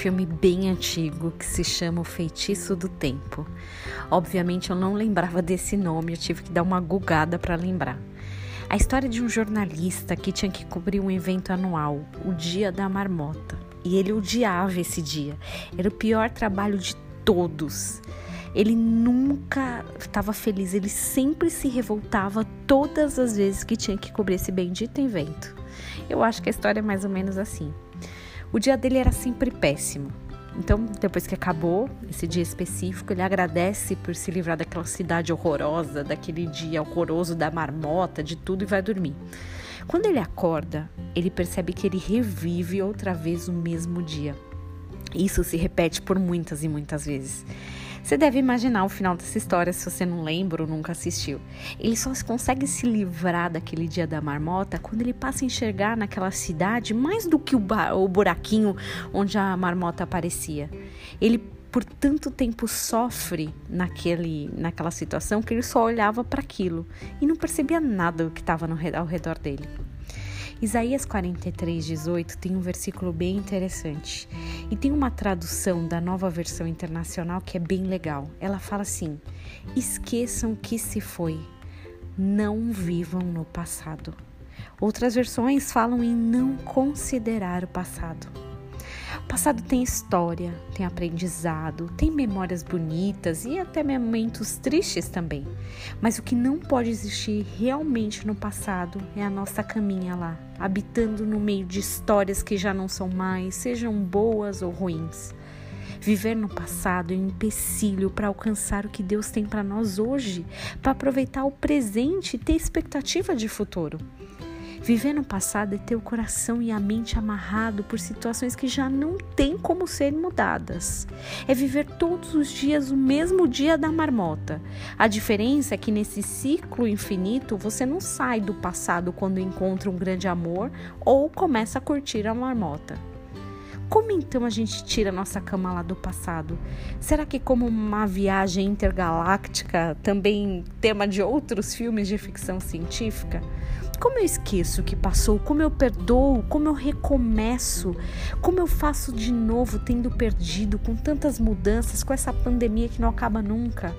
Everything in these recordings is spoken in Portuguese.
filme bem antigo que se chama O Feitiço do Tempo. Obviamente eu não lembrava desse nome, eu tive que dar uma gugada para lembrar. A história de um jornalista que tinha que cobrir um evento anual, o Dia da Marmota. E ele odiava esse dia. Era o pior trabalho de todos. Ele nunca estava feliz, ele sempre se revoltava todas as vezes que tinha que cobrir esse bendito evento. Eu acho que a história é mais ou menos assim. O dia dele era sempre péssimo. Então, depois que acabou esse dia específico, ele agradece por se livrar daquela cidade horrorosa, daquele dia horroroso da marmota, de tudo e vai dormir. Quando ele acorda, ele percebe que ele revive outra vez o mesmo dia. Isso se repete por muitas e muitas vezes. Você deve imaginar o final dessa história se você não lembra ou nunca assistiu. Ele só consegue se livrar daquele dia da marmota quando ele passa a enxergar naquela cidade mais do que o, o buraquinho onde a marmota aparecia. Ele por tanto tempo sofre naquele, naquela situação que ele só olhava para aquilo e não percebia nada do que estava ao redor dele. Isaías 43, 18 tem um versículo bem interessante e tem uma tradução da nova versão internacional que é bem legal. Ela fala assim: Esqueçam que se foi, não vivam no passado. Outras versões falam em não considerar o passado. Passado tem história, tem aprendizado, tem memórias bonitas e até momentos tristes também. Mas o que não pode existir realmente no passado é a nossa caminha lá, habitando no meio de histórias que já não são mais, sejam boas ou ruins. Viver no passado é um empecilho para alcançar o que Deus tem para nós hoje, para aproveitar o presente e ter expectativa de futuro. Viver no passado é ter o coração e a mente amarrado por situações que já não têm como serem mudadas. É viver todos os dias o mesmo dia da marmota. A diferença é que nesse ciclo infinito você não sai do passado quando encontra um grande amor ou começa a curtir a marmota. Como então a gente tira nossa cama lá do passado? Será que como uma viagem intergaláctica, também tema de outros filmes de ficção científica? Como eu esqueço o que passou? Como eu perdoo? Como eu recomeço? Como eu faço de novo tendo perdido com tantas mudanças, com essa pandemia que não acaba nunca?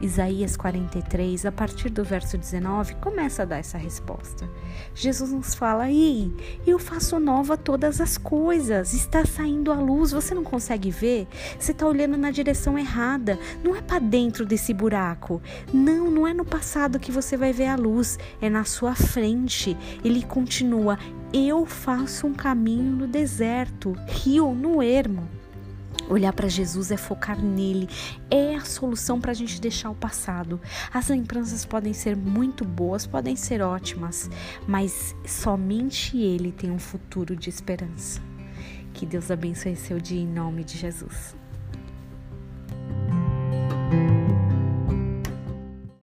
Isaías 43, a partir do verso 19, começa a dar essa resposta. Jesus nos fala: Ei, eu faço nova todas as coisas, está saindo a luz, você não consegue ver? Você está olhando na direção errada, não é para dentro desse buraco. Não, não é no passado que você vai ver a luz, é na sua frente. Ele continua: Eu faço um caminho no deserto, rio no ermo. Olhar para Jesus é focar nele, é a solução para a gente deixar o passado. As lembranças podem ser muito boas, podem ser ótimas, mas somente Ele tem um futuro de esperança. Que Deus abençoe seu dia em nome de Jesus.